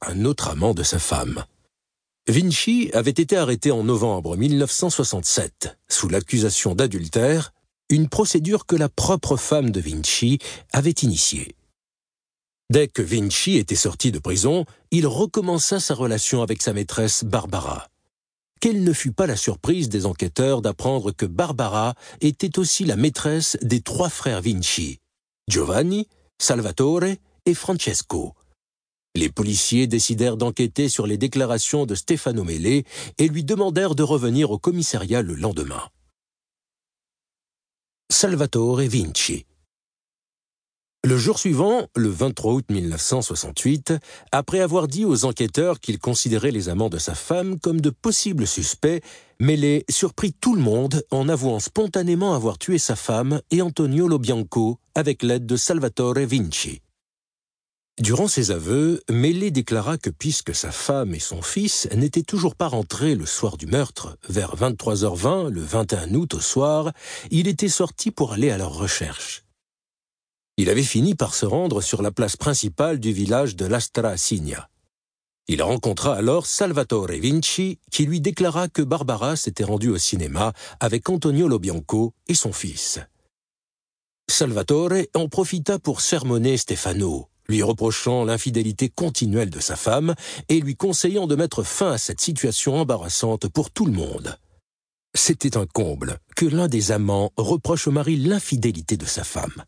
Un autre amant de sa femme. Vinci avait été arrêté en novembre 1967 sous l'accusation d'adultère, une procédure que la propre femme de Vinci avait initiée. Dès que Vinci était sorti de prison, il recommença sa relation avec sa maîtresse Barbara. Quelle ne fut pas la surprise des enquêteurs d'apprendre que Barbara était aussi la maîtresse des trois frères Vinci, Giovanni, Salvatore et Francesco. Les policiers décidèrent d'enquêter sur les déclarations de Stefano Mele et lui demandèrent de revenir au commissariat le lendemain. Salvatore Vinci le jour suivant, le 23 août 1968, après avoir dit aux enquêteurs qu'il considérait les amants de sa femme comme de possibles suspects, Mele surprit tout le monde en avouant spontanément avoir tué sa femme et Antonio Lobianco avec l'aide de Salvatore Vinci. Durant ses aveux, Mele déclara que puisque sa femme et son fils n'étaient toujours pas rentrés le soir du meurtre, vers 23h20 le 21 août au soir, il était sorti pour aller à leur recherche. Il avait fini par se rendre sur la place principale du village de Lastra Signa. Il rencontra alors Salvatore Vinci qui lui déclara que Barbara s'était rendue au cinéma avec Antonio Lobianco et son fils. Salvatore en profita pour sermonner Stefano, lui reprochant l'infidélité continuelle de sa femme et lui conseillant de mettre fin à cette situation embarrassante pour tout le monde. C'était un comble que l'un des amants reproche au mari l'infidélité de sa femme.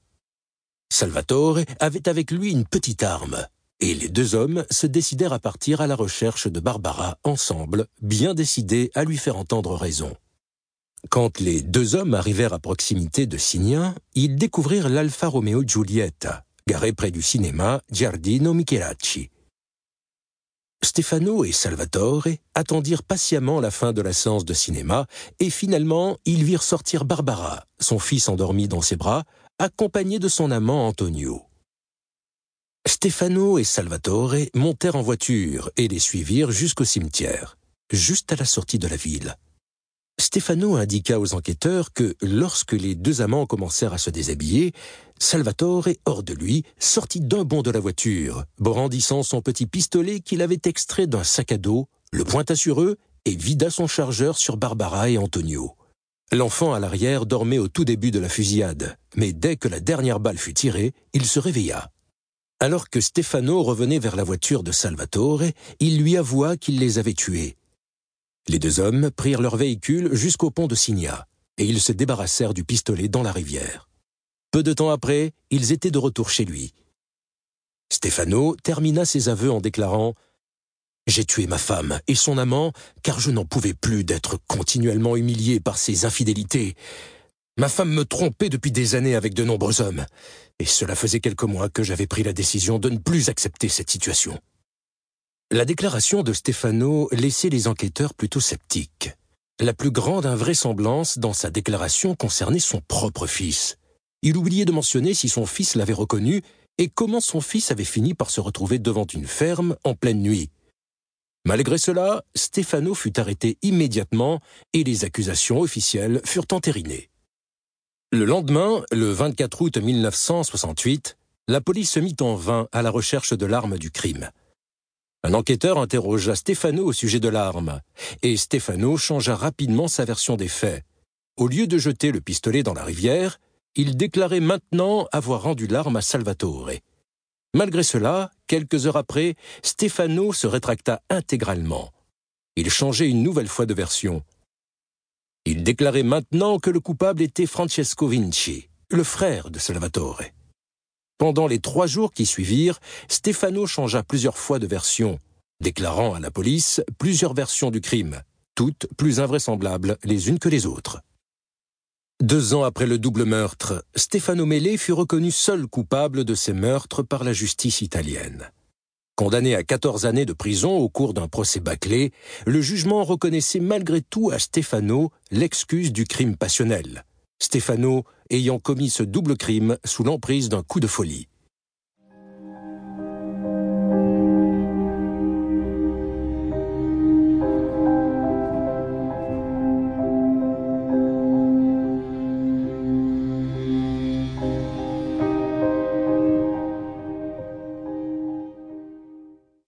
Salvatore avait avec lui une petite arme, et les deux hommes se décidèrent à partir à la recherche de Barbara ensemble, bien décidés à lui faire entendre raison. Quand les deux hommes arrivèrent à proximité de Signa, ils découvrirent l'Alfa Romeo Giulietta, garé près du cinéma Giardino Michelacci. Stefano et Salvatore attendirent patiemment la fin de la séance de cinéma et finalement ils virent sortir Barbara, son fils endormi dans ses bras, accompagné de son amant Antonio. Stefano et Salvatore montèrent en voiture et les suivirent jusqu'au cimetière, juste à la sortie de la ville. Stefano indiqua aux enquêteurs que lorsque les deux amants commencèrent à se déshabiller, Salvatore, hors de lui, sortit d'un bond de la voiture, brandissant son petit pistolet qu'il avait extrait d'un sac à dos, le pointa sur eux et vida son chargeur sur Barbara et Antonio. L'enfant à l'arrière dormait au tout début de la fusillade, mais dès que la dernière balle fut tirée, il se réveilla. Alors que Stefano revenait vers la voiture de Salvatore, il lui avoua qu'il les avait tués. Les deux hommes prirent leur véhicule jusqu'au pont de Signa, et ils se débarrassèrent du pistolet dans la rivière. Peu de temps après, ils étaient de retour chez lui. Stefano termina ses aveux en déclarant j'ai tué ma femme et son amant car je n'en pouvais plus d'être continuellement humilié par ses infidélités. Ma femme me trompait depuis des années avec de nombreux hommes, et cela faisait quelques mois que j'avais pris la décision de ne plus accepter cette situation. La déclaration de Stefano laissait les enquêteurs plutôt sceptiques. La plus grande invraisemblance dans sa déclaration concernait son propre fils. Il oubliait de mentionner si son fils l'avait reconnu et comment son fils avait fini par se retrouver devant une ferme en pleine nuit. Malgré cela, Stefano fut arrêté immédiatement et les accusations officielles furent entérinées. Le lendemain, le 24 août 1968, la police se mit en vain à la recherche de l'arme du crime. Un enquêteur interrogea Stefano au sujet de l'arme, et Stefano changea rapidement sa version des faits. Au lieu de jeter le pistolet dans la rivière, il déclarait maintenant avoir rendu l'arme à Salvatore. Malgré cela, quelques heures après, Stefano se rétracta intégralement. Il changeait une nouvelle fois de version. Il déclarait maintenant que le coupable était Francesco Vinci, le frère de Salvatore. Pendant les trois jours qui suivirent, Stefano changea plusieurs fois de version, déclarant à la police plusieurs versions du crime, toutes plus invraisemblables les unes que les autres. Deux ans après le double meurtre, Stefano Mele fut reconnu seul coupable de ces meurtres par la justice italienne. Condamné à 14 années de prison au cours d'un procès bâclé, le jugement reconnaissait malgré tout à Stefano l'excuse du crime passionnel, Stefano ayant commis ce double crime sous l'emprise d'un coup de folie.